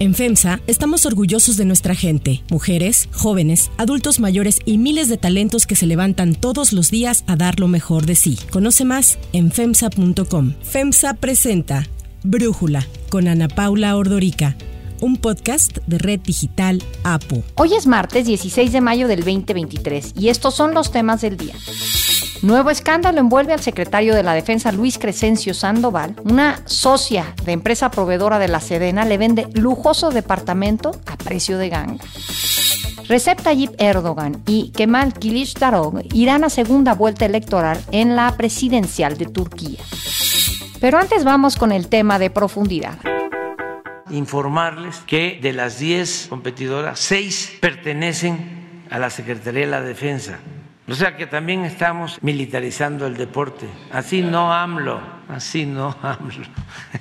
En FEMSA estamos orgullosos de nuestra gente, mujeres, jóvenes, adultos mayores y miles de talentos que se levantan todos los días a dar lo mejor de sí. Conoce más en FEMSA.com. FEMSA presenta Brújula con Ana Paula Ordorica un podcast de Red Digital APO. Hoy es martes 16 de mayo del 2023 y estos son los temas del día. Nuevo escándalo envuelve al secretario de la Defensa Luis Crescencio Sandoval. Una socia de empresa proveedora de la Sedena le vende lujoso departamento a precio de ganga. Recep Tayyip Erdogan y Kemal Kılıçdaroğlu irán a segunda vuelta electoral en la presidencial de Turquía. Pero antes vamos con el tema de profundidad informarles que de las 10 competidoras, 6 pertenecen a la Secretaría de la Defensa. O sea que también estamos militarizando el deporte. Así no AMLO, así no AMLO.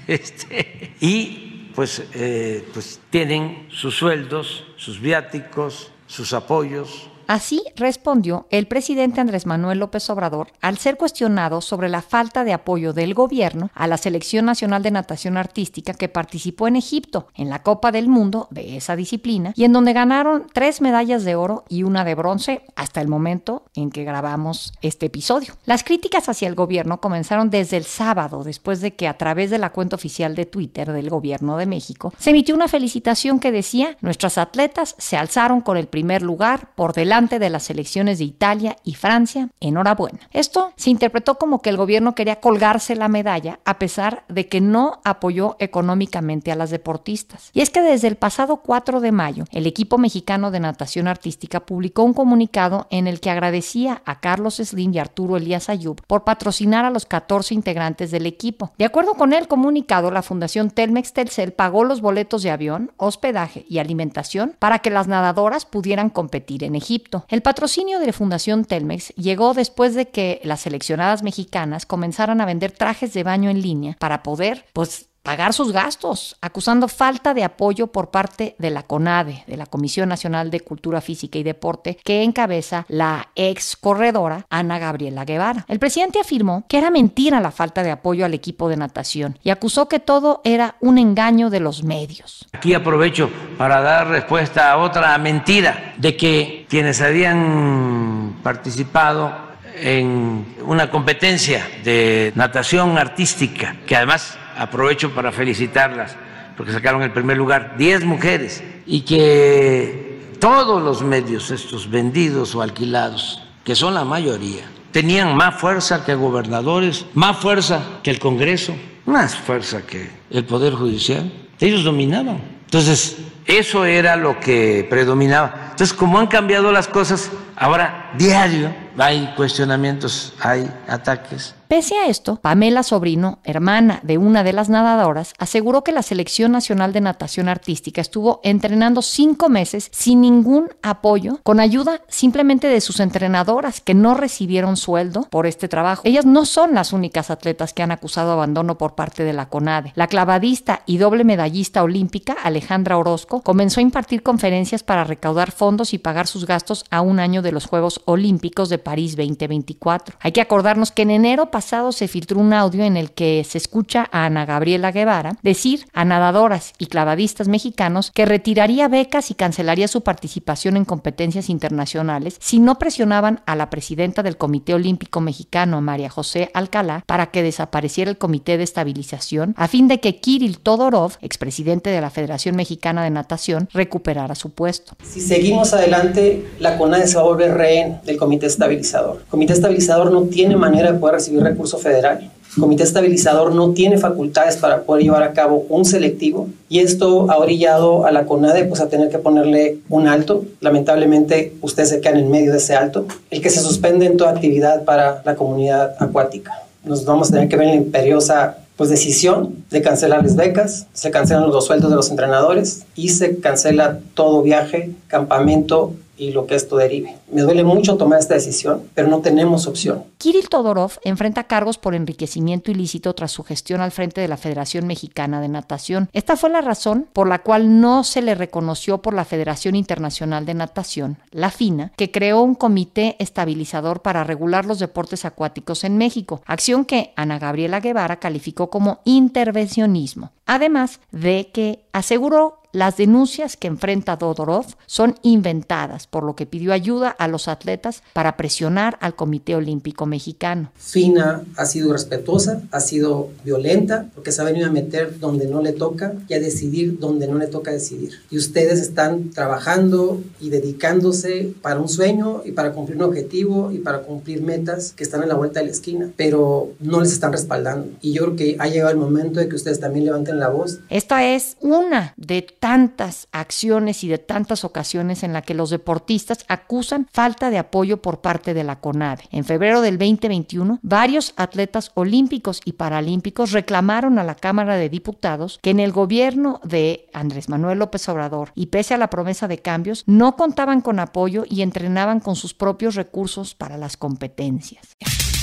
Este, y pues, eh, pues tienen sus sueldos, sus viáticos, sus apoyos, Así respondió el presidente Andrés Manuel López Obrador al ser cuestionado sobre la falta de apoyo del gobierno a la Selección Nacional de Natación Artística que participó en Egipto en la Copa del Mundo de esa disciplina y en donde ganaron tres medallas de oro y una de bronce hasta el momento en que grabamos este episodio. Las críticas hacia el gobierno comenzaron desde el sábado después de que a través de la cuenta oficial de Twitter del gobierno de México se emitió una felicitación que decía nuestras atletas se alzaron con el primer lugar por delante de las elecciones de Italia y Francia, enhorabuena. Esto se interpretó como que el gobierno quería colgarse la medalla a pesar de que no apoyó económicamente a las deportistas. Y es que desde el pasado 4 de mayo, el equipo mexicano de natación artística publicó un comunicado en el que agradecía a Carlos Slim y Arturo Elías Ayub por patrocinar a los 14 integrantes del equipo. De acuerdo con el comunicado, la Fundación Telmex Telcel pagó los boletos de avión, hospedaje y alimentación para que las nadadoras pudieran competir en Egipto. El patrocinio de la Fundación Telmex llegó después de que las seleccionadas mexicanas comenzaran a vender trajes de baño en línea para poder, pues, pagar sus gastos, acusando falta de apoyo por parte de la CONADE, de la Comisión Nacional de Cultura Física y Deporte, que encabeza la ex corredora Ana Gabriela Guevara. El presidente afirmó que era mentira la falta de apoyo al equipo de natación y acusó que todo era un engaño de los medios. Aquí aprovecho para dar respuesta a otra mentira de que quienes habían participado en una competencia de natación artística, que además aprovecho para felicitarlas porque sacaron el primer lugar, 10 mujeres, y que todos los medios estos vendidos o alquilados, que son la mayoría, tenían más fuerza que gobernadores, más fuerza que el Congreso, más fuerza que el Poder Judicial. Ellos dominaban. Entonces, eso era lo que predominaba. Entonces, como han cambiado las cosas, ahora diario hay cuestionamientos, hay ataques. Pese a esto, Pamela Sobrino, hermana de una de las nadadoras, aseguró que la Selección Nacional de Natación Artística estuvo entrenando cinco meses sin ningún apoyo, con ayuda simplemente de sus entrenadoras que no recibieron sueldo por este trabajo. Ellas no son las únicas atletas que han acusado abandono por parte de la CONADE. La clavadista y doble medallista olímpica Alejandra Orozco comenzó a impartir conferencias para recaudar fondos y pagar sus gastos a un año de los Juegos Olímpicos de París 2024. Hay que acordarnos que en enero pasado se filtró un audio en el que se escucha a Ana Gabriela Guevara decir a nadadoras y clavadistas mexicanos que retiraría becas y cancelaría su participación en competencias internacionales si no presionaban a la presidenta del Comité Olímpico Mexicano, María José Alcalá, para que desapareciera el Comité de Estabilización a fin de que Kirill Todorov, expresidente de la Federación Mexicana de Natación, recuperara su puesto. Si seguimos adelante, la CONADE se va a volver rehén del Comité Estabilizador. El Comité Estabilizador no tiene manera de poder recibir recurso federal. El comité estabilizador no tiene facultades para poder llevar a cabo un selectivo y esto ha orillado a la CONADE pues, a tener que ponerle un alto. Lamentablemente ustedes se quedan en medio de ese alto, el que se suspende en toda actividad para la comunidad acuática. Nos vamos a tener que ver en la imperiosa pues, decisión de cancelar las becas, se cancelan los sueldos de los entrenadores y se cancela todo viaje, campamento y lo que esto derive. Me duele mucho tomar esta decisión, pero no tenemos opción. Kirill Todorov enfrenta cargos por enriquecimiento ilícito tras su gestión al frente de la Federación Mexicana de Natación. Esta fue la razón por la cual no se le reconoció por la Federación Internacional de Natación, la FINA, que creó un comité estabilizador para regular los deportes acuáticos en México, acción que Ana Gabriela Guevara calificó como intervencionismo. Además de que aseguró las denuncias que enfrenta Dodorov son inventadas, por lo que pidió ayuda a los atletas para presionar al Comité Olímpico Mexicano. Fina ha sido respetuosa, ha sido violenta, porque se ha venido a meter donde no le toca y a decidir donde no le toca decidir. Y ustedes están trabajando y dedicándose para un sueño y para cumplir un objetivo y para cumplir metas que están en la vuelta de la esquina, pero no les están respaldando. Y yo creo que ha llegado el momento de que ustedes también levanten la voz. Esta es una de tantas acciones y de tantas ocasiones en la que los deportistas acusan falta de apoyo por parte de la CONADE. En febrero del 2021, varios atletas olímpicos y paralímpicos reclamaron a la Cámara de Diputados que en el gobierno de Andrés Manuel López Obrador y pese a la promesa de cambios, no contaban con apoyo y entrenaban con sus propios recursos para las competencias.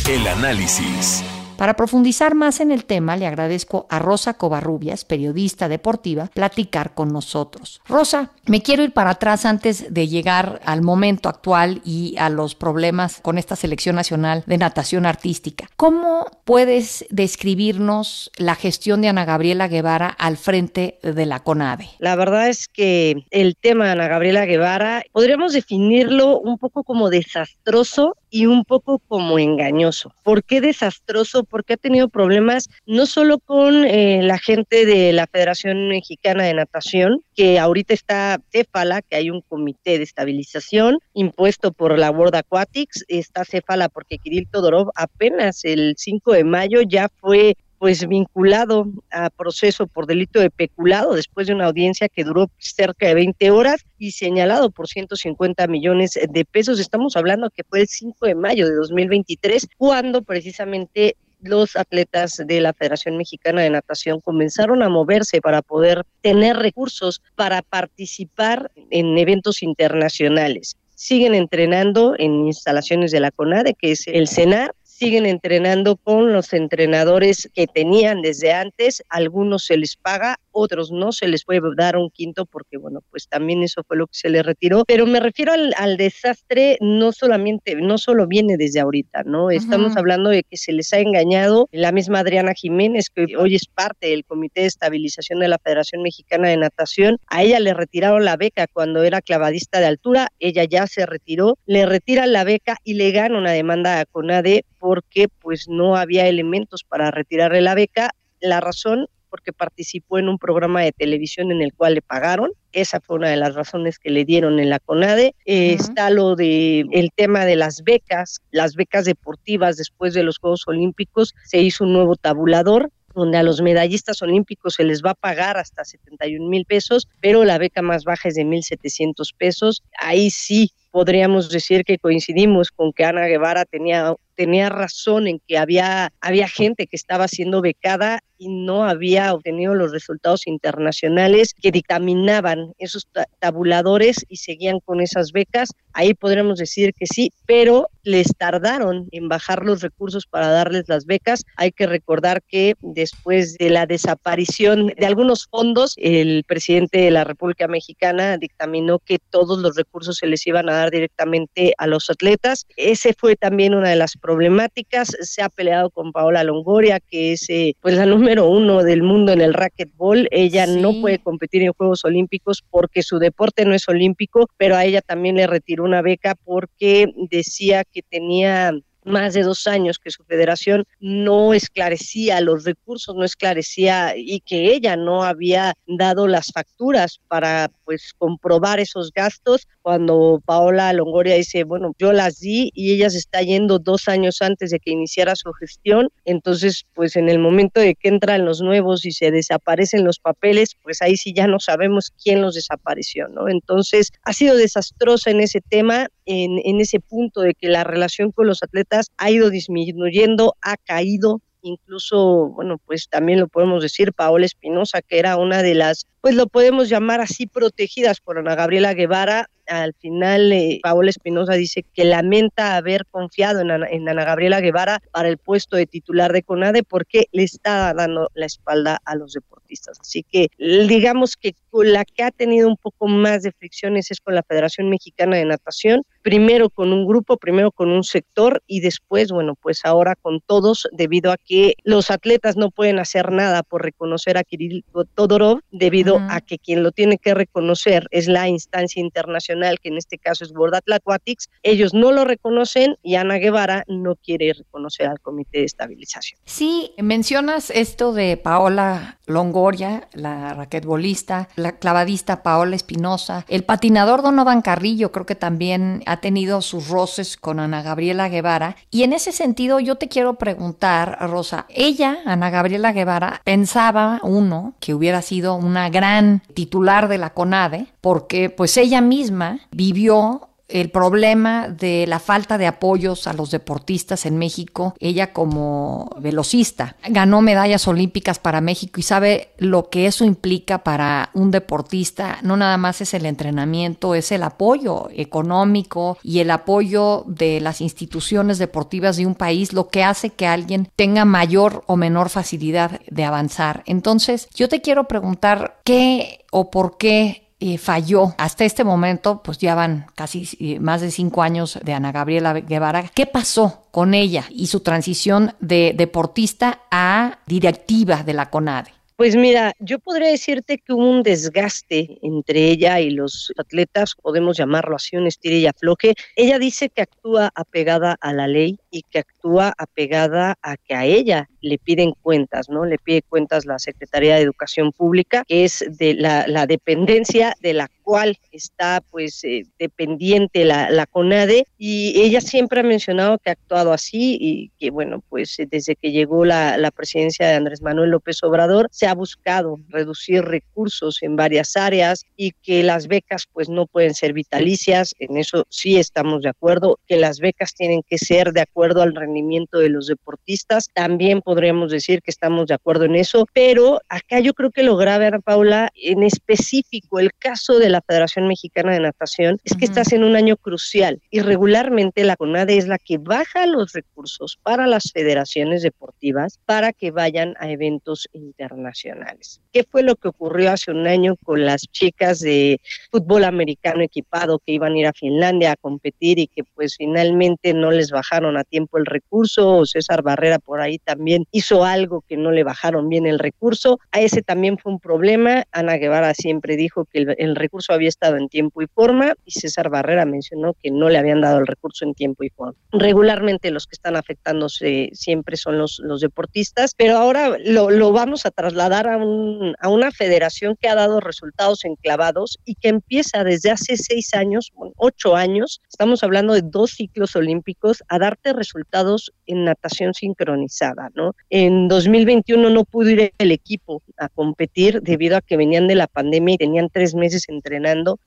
El análisis. Para profundizar más en el tema, le agradezco a Rosa Covarrubias, periodista deportiva, platicar con nosotros. Rosa, me quiero ir para atrás antes de llegar al momento actual y a los problemas con esta selección nacional de natación artística. ¿Cómo puedes describirnos la gestión de Ana Gabriela Guevara al frente de la CONADE? La verdad es que el tema de Ana Gabriela Guevara podríamos definirlo un poco como desastroso y un poco como engañoso. ¿Por qué desastroso? Porque ha tenido problemas no solo con eh, la gente de la Federación Mexicana de Natación, que ahorita está céfala, que hay un comité de estabilización impuesto por la World Aquatics, está céfala porque Kirill Todorov apenas el 5 de mayo ya fue pues vinculado a proceso por delito de peculado después de una audiencia que duró cerca de 20 horas y señalado por 150 millones de pesos. Estamos hablando que fue el 5 de mayo de 2023 cuando precisamente los atletas de la Federación Mexicana de Natación comenzaron a moverse para poder tener recursos para participar en eventos internacionales. Siguen entrenando en instalaciones de la CONADE, que es el CENAR, siguen entrenando con los entrenadores que tenían desde antes, algunos se les paga, otros no se les puede dar un quinto porque, bueno, pues también eso fue lo que se le retiró. Pero me refiero al, desastre, no solamente, no solo viene desde ahorita, ¿no? Estamos hablando de que se les ha engañado la misma Adriana Jiménez, que hoy es parte del Comité de Estabilización de la Federación Mexicana de Natación. A ella le retiraron la beca cuando era clavadista de altura, ella ya se retiró, le retiran la beca y le gana una demanda a CONADE porque pues no había elementos para retirarle la beca. La razón porque participó en un programa de televisión en el cual le pagaron. Esa fue una de las razones que le dieron en la CONADE. Eh, está lo de el tema de las becas, las becas deportivas después de los Juegos Olímpicos. Se hizo un nuevo tabulador donde a los medallistas olímpicos se les va a pagar hasta 71 mil pesos, pero la beca más baja es de 1.700 pesos. Ahí sí podríamos decir que coincidimos con que Ana Guevara tenía tenía razón en que había, había gente que estaba siendo becada y no había obtenido los resultados internacionales que dictaminaban esos tabuladores y seguían con esas becas. Ahí podríamos decir que sí, pero les tardaron en bajar los recursos para darles las becas. Hay que recordar que después de la desaparición de algunos fondos, el presidente de la República Mexicana dictaminó que todos los recursos se les iban a dar directamente a los atletas. Ese fue también una de las problemáticas. Se ha peleado con Paola Longoria, que es eh, pues la número uno del mundo en el racquetball. Ella no puede competir en Juegos Olímpicos porque su deporte no es olímpico, pero a ella también le retiró una beca porque decía que tenía más de dos años que su federación no esclarecía los recursos, no esclarecía y que ella no había dado las facturas para pues comprobar esos gastos. Cuando Paola Longoria dice, bueno, yo las di y ella se está yendo dos años antes de que iniciara su gestión, entonces pues en el momento de que entran los nuevos y se desaparecen los papeles, pues ahí sí ya no sabemos quién los desapareció, ¿no? Entonces ha sido desastrosa en ese tema, en, en ese punto de que la relación con los atletas ha ido disminuyendo, ha caído, incluso, bueno, pues también lo podemos decir, Paola Espinosa, que era una de las, pues lo podemos llamar así, protegidas por Ana Gabriela Guevara. Al final, eh, Paola Espinosa dice que lamenta haber confiado en Ana, en Ana, Gabriela Guevara para el puesto de titular de CONADE porque le está dando la espalda a los deportistas. Así que digamos que la que ha tenido un poco más de fricciones es con la Federación Mexicana de Natación, primero con un grupo, primero con un sector y después, bueno, pues ahora con todos, debido a que los atletas no pueden hacer nada por reconocer a Kirill Todorov, debido a que quien lo tiene que reconocer es la instancia internacional, que en este caso es World Athletics. Ellos no lo reconocen y Ana Guevara no quiere reconocer al Comité de Estabilización. Sí, mencionas esto de Paola Longoria, la raquetbolista, la clavadista Paola Espinosa, el patinador Donovan Carrillo, creo que también ha tenido sus roces con Ana Gabriela Guevara. Y en ese sentido yo te quiero preguntar, Rosa, ella, Ana Gabriela Guevara, pensaba uno que hubiera sido una gran titular de la CONADE, porque pues ella misma vivió el problema de la falta de apoyos a los deportistas en México. Ella como velocista ganó medallas olímpicas para México y sabe lo que eso implica para un deportista. No nada más es el entrenamiento, es el apoyo económico y el apoyo de las instituciones deportivas de un país, lo que hace que alguien tenga mayor o menor facilidad de avanzar. Entonces, yo te quiero preguntar qué o por qué falló. Hasta este momento, pues ya van casi eh, más de cinco años de Ana Gabriela Guevara. ¿Qué pasó con ella y su transición de deportista a directiva de la CONADE? Pues mira, yo podría decirte que hubo un desgaste entre ella y los atletas, podemos llamarlo así, un estira y afloje. Ella dice que actúa apegada a la ley y que actúa apegada a que a ella le piden cuentas, ¿no? Le pide cuentas la Secretaría de Educación Pública, que es de la, la dependencia de la cual está pues eh, dependiente la, la, CONADE y ella siempre ha mencionado que ha actuado así y que bueno pues eh, desde que llegó la, la, presidencia de Andrés Manuel López Obrador se ha buscado reducir recursos en varias áreas y que las becas pues no pueden ser vitalicias, en eso sí estamos de acuerdo, que las becas tienen que ser de acuerdo al rendimiento de los deportistas, también podríamos decir que estamos de acuerdo en eso, pero acá yo creo que lo grave, Ana Paula, en específico el caso de la Federación Mexicana de Natación es que estás en un año crucial y regularmente la CONADE es la que baja los recursos para las federaciones deportivas para que vayan a eventos internacionales. ¿Qué fue lo que ocurrió hace un año con las chicas de fútbol americano equipado que iban a ir a Finlandia a competir y que pues finalmente no les bajaron a tiempo el recurso o César Barrera por ahí también hizo algo que no le bajaron bien el recurso? A ese también fue un problema. Ana Guevara siempre dijo que el, recurso había estado en tiempo y forma y César Barrera mencionó que no le habían dado el recurso en tiempo y forma. Regularmente los que están afectándose siempre son los, deportistas, pero ahora lo, vamos a trasladar a una federación que ha dado resultados enclavados y que empieza desde hace seis años, ocho años, estamos hablando de dos ciclos olímpicos, a darte resultados en natación sincronizada, ¿no? En 2021 no pudo ir el equipo a competir debido a que venían de la pandemia y tenían tres meses entre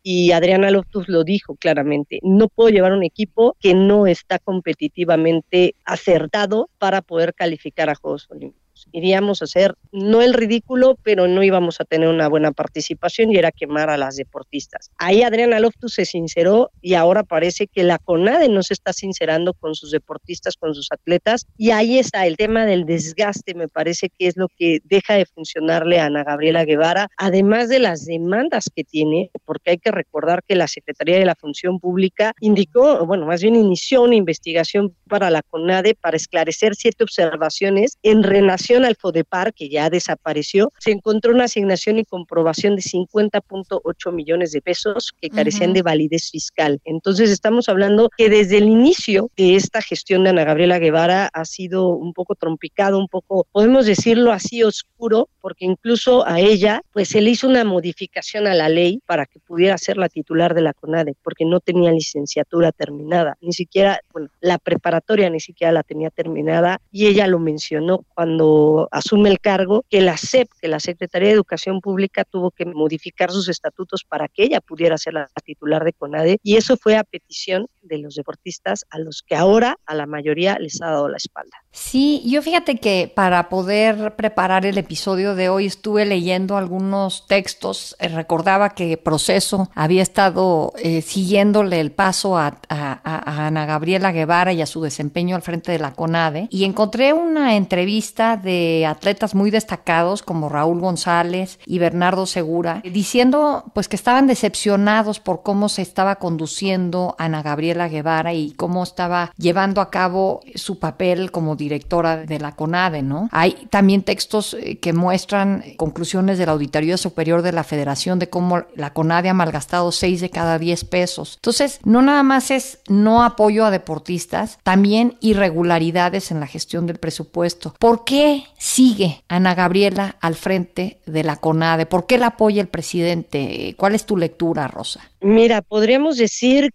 y Adriana Loftus lo dijo claramente, no puedo llevar un equipo que no está competitivamente acertado para poder calificar a Juegos Olímpicos iríamos a hacer no el ridículo, pero no íbamos a tener una buena participación y era quemar a las deportistas. Ahí Adriana Loftus se sinceró y ahora parece que la CONADE no se está sincerando con sus deportistas, con sus atletas y ahí está el tema del desgaste, me parece que es lo que deja de funcionarle a Ana Gabriela Guevara, además de las demandas que tiene, porque hay que recordar que la Secretaría de la Función Pública indicó, bueno, más bien inició una investigación para la CONADE para esclarecer siete observaciones en relación al FODEPAR, que ya desapareció, se encontró una asignación y comprobación de 50.8 millones de pesos que carecían de validez fiscal. Entonces estamos hablando que desde el inicio de esta gestión de Ana Gabriela Guevara ha sido un poco trompicado, un poco, podemos decirlo así, oscuro, porque incluso a ella, pues se le hizo una modificación a la ley para que pudiera ser la titular de la CONADE, porque no tenía licenciatura terminada, ni siquiera, bueno, la preparatoria ni siquiera la tenía terminada y ella lo mencionó cuando asume el cargo, que la SEP, que la Secretaría de Educación Pública, tuvo que modificar sus estatutos para que ella pudiera ser la titular de CONADE, y eso fue a petición de los deportistas a los que ahora a la mayoría les ha dado la espalda. Sí, yo fíjate que para poder preparar el episodio de hoy estuve leyendo algunos textos, eh, recordaba que Proceso había estado eh, siguiéndole el paso a, a, Ana Gabriela Guevara y a su desempeño al frente de la CONADE y encontré una entrevista de atletas muy destacados como Raúl González y Bernardo Segura diciendo pues que estaban decepcionados por cómo se estaba conduciendo Ana Gabriela Guevara y cómo estaba llevando a cabo su papel como directora de la CONADE, ¿no? Hay también textos eh, que muestran conclusiones de la Auditoría Superior de la Federación de cómo la CONADE ha malgastado 6 de cada 10 pesos. Entonces, no nada más es no apoyo a deportistas, también irregularidades en la gestión del presupuesto. ¿Por qué sigue Ana Gabriela al frente de la CONADE? ¿Por qué la apoya el presidente? ¿Cuál es tu lectura, Rosa? Mira, podríamos decir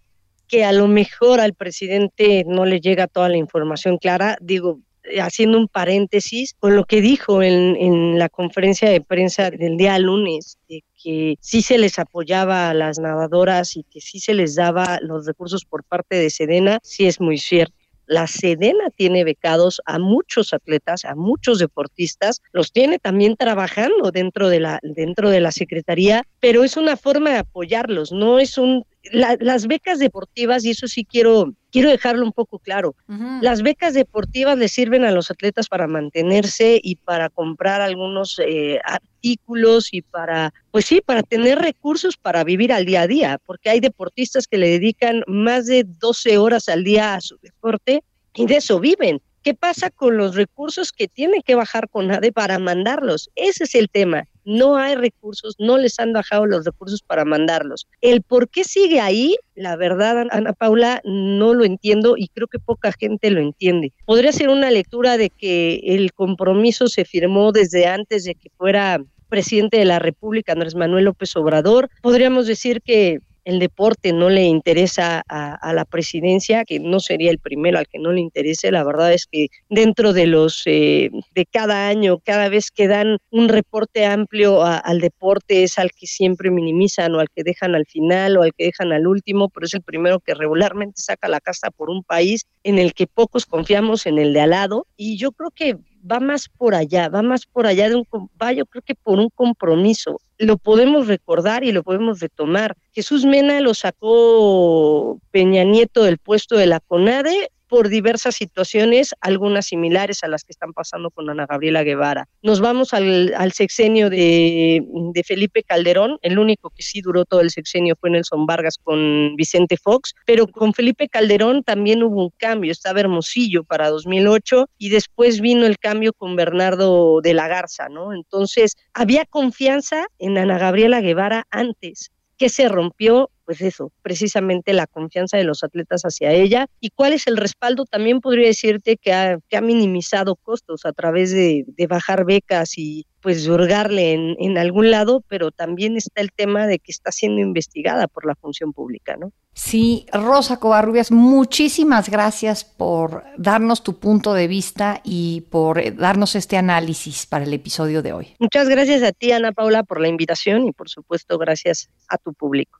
que a lo mejor al presidente no le llega toda la información clara. Digo, haciendo un paréntesis con lo que dijo en, en, la conferencia de prensa del día lunes, de que sí se les apoyaba a las nadadoras y que sí se les daba los recursos por parte de Sedena, sí es muy cierto. La Sedena tiene becados a muchos atletas, a muchos deportistas, los tiene también trabajando dentro de la, dentro de la Secretaría, pero es una forma de apoyarlos, no es un... las becas deportivas, y eso sí quiero, quiero dejarlo un poco claro, las becas deportivas le sirven a los atletas para mantenerse y para comprar algunos eh, artículos y para, pues sí, para tener recursos para vivir al día a día, porque hay deportistas que le dedican más de 12 horas al día a su deporte y de eso viven. ¿Qué pasa con los recursos que tienen que bajar con ADE para mandarlos? Ese es el tema. No hay recursos, no les han bajado los recursos para mandarlos. El por qué sigue ahí, la verdad, Ana Paula, no lo entiendo y creo que poca gente lo entiende. Podría ser una lectura de que el compromiso se firmó desde antes de que fuera presidente de la República, Andrés Manuel López Obrador. Podríamos decir que el deporte no le interesa a, la presidencia, que no sería el primero al que no le interese. La verdad es que dentro de los eh, de cada año, cada vez que dan un reporte amplio al deporte es al que siempre minimizan o al que dejan al final o al que dejan al último, pero es el primero que regularmente saca la casa por un país en el que pocos confiamos en el de al lado. Y yo creo que va más por allá, va más por allá de un, va yo creo que por un compromiso. Lo podemos recordar y lo podemos retomar. Jesús Mena lo sacó Peña Nieto del puesto de la CONADE por diversas situaciones, algunas similares a las que están pasando con Ana Gabriela Guevara. Nos vamos al, sexenio de, Felipe Calderón, el único que sí duró todo el sexenio fue Nelson Vargas con Vicente Fox, pero con Felipe Calderón también hubo un cambio, estaba Hermosillo para 2008 y después vino el cambio con Bernardo de la Garza. Entonces, había confianza en Ana Gabriela Guevara antes. que se rompió? Pues eso, precisamente la confianza de los atletas hacia ella y cuál es el respaldo, también podría decirte que ha, que ha minimizado costos a través de, de bajar becas y pues hurgarle en, en, algún lado, pero también está el tema de que está siendo investigada por la función pública, ¿no? Sí, Rosa Covarrubias, muchísimas gracias por darnos tu punto de vista y por eh, darnos este análisis para el episodio de hoy. Muchas gracias a ti, Ana Paula, por la invitación y por supuesto gracias a tu público.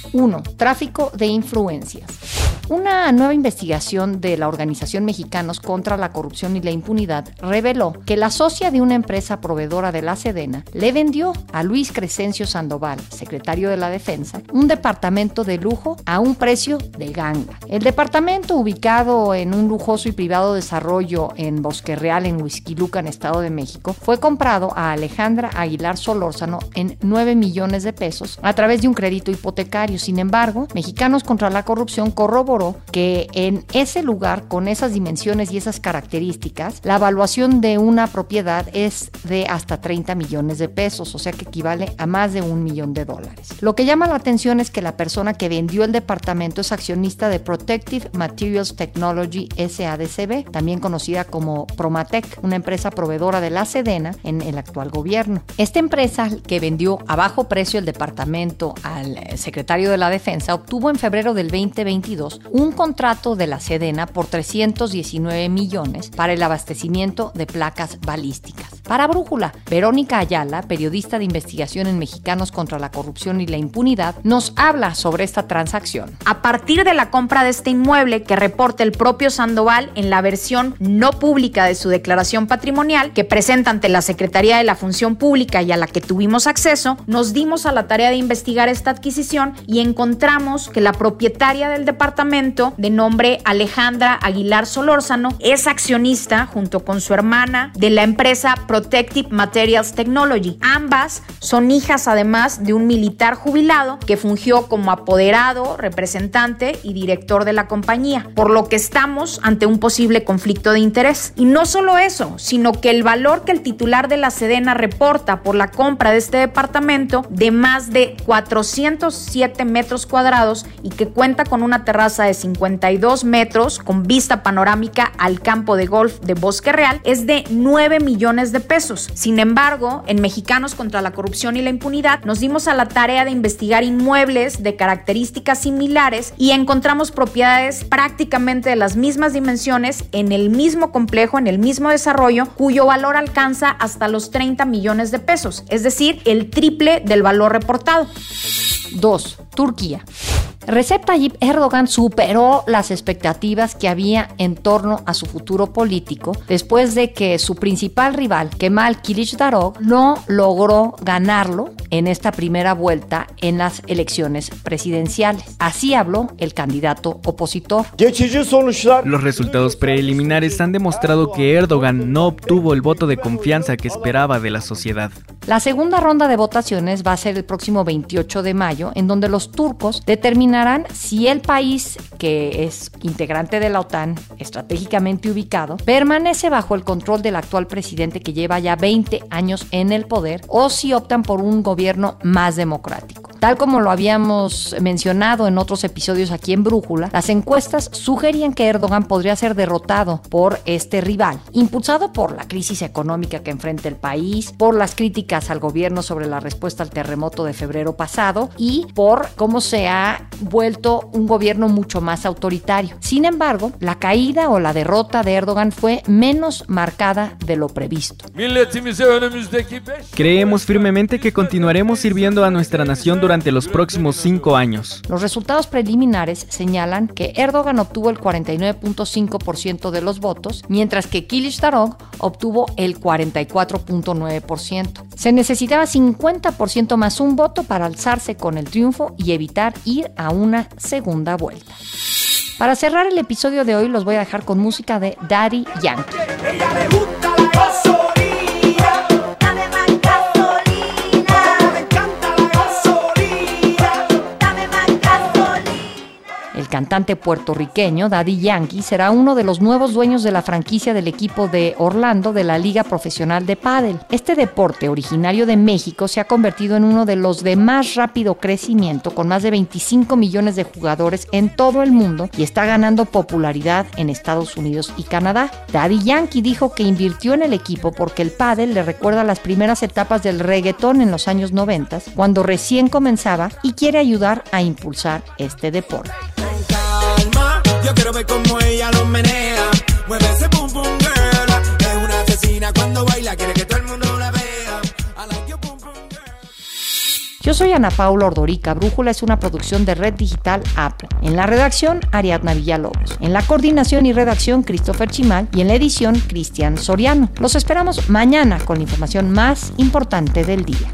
1. Tráfico de influencias. Una nueva investigación de la Organización Mexicanos contra la Corrupción y la Impunidad reveló que la socia de una empresa proveedora de la Sedena le vendió a Luis Crescencio Sandoval, secretario de la Defensa, un departamento de lujo a un precio de ganga. El departamento, ubicado en un lujoso y privado desarrollo en Bosque Real, en Huizquiluca, en Estado de México, fue comprado a Alejandra Aguilar Solórzano en 9 millones de pesos a través de un crédito hipotecario. Sin embargo, Mexicanos contra la Corrupción corroboró que en ese lugar, con esas dimensiones y esas características, la evaluación de una propiedad es de hasta 30 millones de pesos, o sea que equivale a más de un millón de dólares. Lo que llama la atención es que la persona que vendió el departamento es accionista de Protective Materials Technology SADCB, también conocida como Promatec, una empresa proveedora de la Sedena en el actual gobierno. Esta empresa que vendió a bajo precio el departamento al secretario de la Defensa obtuvo en febrero del 2022 un contrato de la Sedena por 319 millones para el abastecimiento de placas balísticas. Para Brújula, Verónica Ayala, periodista de investigación en Mexicanos contra la Corrupción y la Impunidad, nos habla sobre esta transacción. A partir de la compra de este inmueble que reporta el propio Sandoval en la versión no pública de su declaración patrimonial que presenta ante la Secretaría de la Función Pública y a la que tuvimos acceso, nos dimos a la tarea de investigar esta adquisición y encontramos que la propietaria del departamento, de nombre Alejandra Aguilar Solórzano, es accionista junto con su hermana de la empresa Protective Materials Technology. Ambas son hijas además de un militar jubilado que fungió como apoderado, representante y director de la compañía, por lo que estamos ante un posible conflicto de interés. Y no solo eso, sino que el valor que el titular de la Sedena reporta por la compra de este departamento de más de 407 metros cuadrados y que cuenta con una terraza de 52 metros con vista panorámica al campo de golf de Bosque Real es de 9 millones de pesos. Sin embargo, en Mexicanos contra la Corrupción y la Impunidad nos dimos a la tarea de investigar inmuebles de características similares y encontramos propiedades prácticamente de las mismas dimensiones en el mismo complejo, en el mismo desarrollo, cuyo valor alcanza hasta los 30 millones de pesos, es decir, el triple del valor reportado. 2. Turquía. Recep Tayyip Erdogan superó las expectativas que había en torno a su futuro político después de que su principal rival, Kemal Kılıçdaroğlu, no logró ganarlo en esta primera vuelta en las elecciones presidenciales. Así habló el candidato opositor. Los resultados preliminares han demostrado que Erdogan no obtuvo el voto de confianza que esperaba de la sociedad. La segunda ronda de votaciones va a ser el próximo 28 de mayo, en donde los turcos determinarán si el país, que es integrante de la OTAN, estratégicamente ubicado, permanece bajo el control del actual presidente que lleva ya 20 años en el poder, o si optan por un gobierno más democrático. Tal como lo habíamos mencionado en otros episodios aquí en Brújula, las encuestas sugerían que Erdogan podría ser derrotado por este rival, impulsado por la crisis económica que enfrenta el país, por las críticas al gobierno sobre la respuesta al terremoto de febrero pasado y por cómo se ha vuelto un gobierno mucho más autoritario. Sin embargo, la caída o la derrota de Erdogan fue menos marcada de lo previsto. Creemos firmemente que continuaremos sirviendo a nuestra nación durante los próximos cinco años. Los resultados preliminares señalan que Erdogan obtuvo el 49.5% de los votos, mientras que Kılıçdaroğlu obtuvo el 44.9%. Se necesitaba 50% más un voto para alzarse con el triunfo y evitar ir a una segunda vuelta. Para cerrar el episodio de hoy los voy a dejar con música de Daddy Yankee. Cantante puertorriqueño Daddy Yankee será uno de los nuevos dueños de la franquicia del equipo de Orlando de la Liga Profesional de Pádel. Este deporte originario de México se ha convertido en uno de los de más rápido crecimiento con más de 25 millones de jugadores en todo el mundo y está ganando popularidad en Estados Unidos y Canadá. Daddy Yankee dijo que invirtió en el equipo porque el pádel le recuerda las primeras etapas del reggaetón en los años 90 cuando recién comenzaba y quiere ayudar a impulsar este deporte. Yo quiero ver cómo ella lo menea. Mueve ese pum pum girl. Es una asesina cuando baila, quiere que todo el mundo la vea. Yo soy Ana Paula Ordorica. Brújula es una producción de Red Digital Apple. En la redacción, Ariadna Villalobos. En la coordinación y redacción, Christopher Chimal. Y en la edición, Cristian Soriano. Los esperamos mañana con la información más importante del día.